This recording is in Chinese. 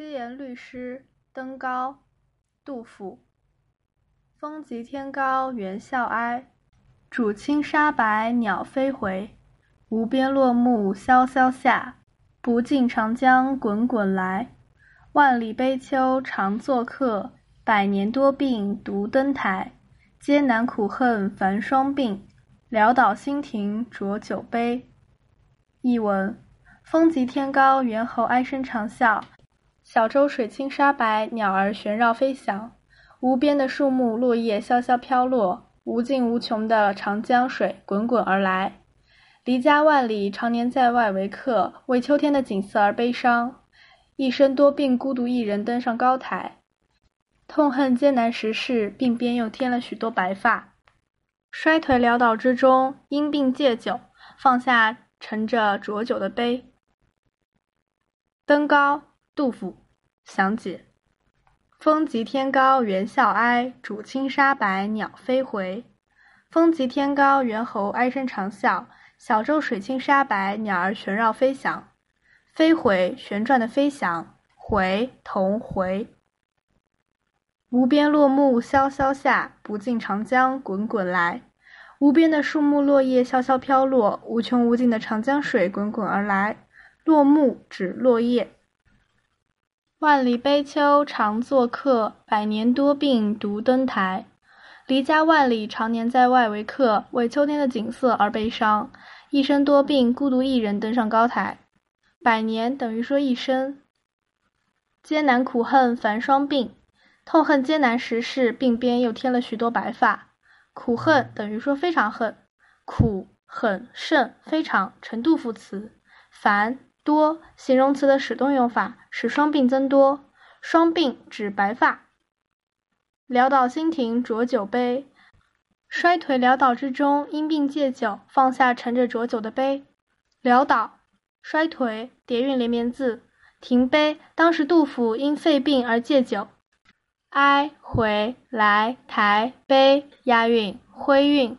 七言律诗·登高，杜甫。风急天高猿啸哀，渚清沙白鸟飞回。无边落木萧萧下，不尽长江滚滚来。万里悲秋常作客，百年多病独登台。艰难苦恨繁霜鬓，潦倒新停浊酒杯。译文：风急天高，猿猴哀声长啸。小舟水清沙白，鸟儿旋绕飞翔。无边的树木落叶萧萧飘落，无尽无穷的长江水滚滚而来。离家万里，常年在外为客，为秋天的景色而悲伤。一生多病，孤独一人登上高台。痛恨艰难时事，鬓边又添了许多白发。衰颓潦倒之中，因病借酒，放下盛着浊酒的杯。登高。杜甫详解：风急天高猿啸哀，渚清沙白鸟飞回。风急天高，猿猴哀声长啸；小舟水清沙白，鸟儿旋绕飞翔。飞回，旋转的飞翔；回，同回。无边落木萧萧下，不尽长江滚滚来。无边的树木落叶萧萧飘落，无穷无尽的长江水滚滚而来。落木指落叶。万里悲秋常作客，百年多病独登台。离家万里，常年在外为客，为秋天的景色而悲伤。一生多病，孤独一人登上高台。百年等于说一生。艰难苦恨繁霜鬓，痛恨艰难时事，鬓边又添了许多白发。苦恨等于说非常恨。苦、很、甚、非常成杜甫词。繁。多形容词的使动用法，使双鬓增多。双鬓指白发。潦倒新停浊酒杯，衰颓潦倒之中，因病借酒，放下盛着浊酒的杯。潦倒，衰颓，叠韵连绵字。停杯，当时杜甫因肺病而借酒。哀，回，来，台，杯，押韵，徽韵。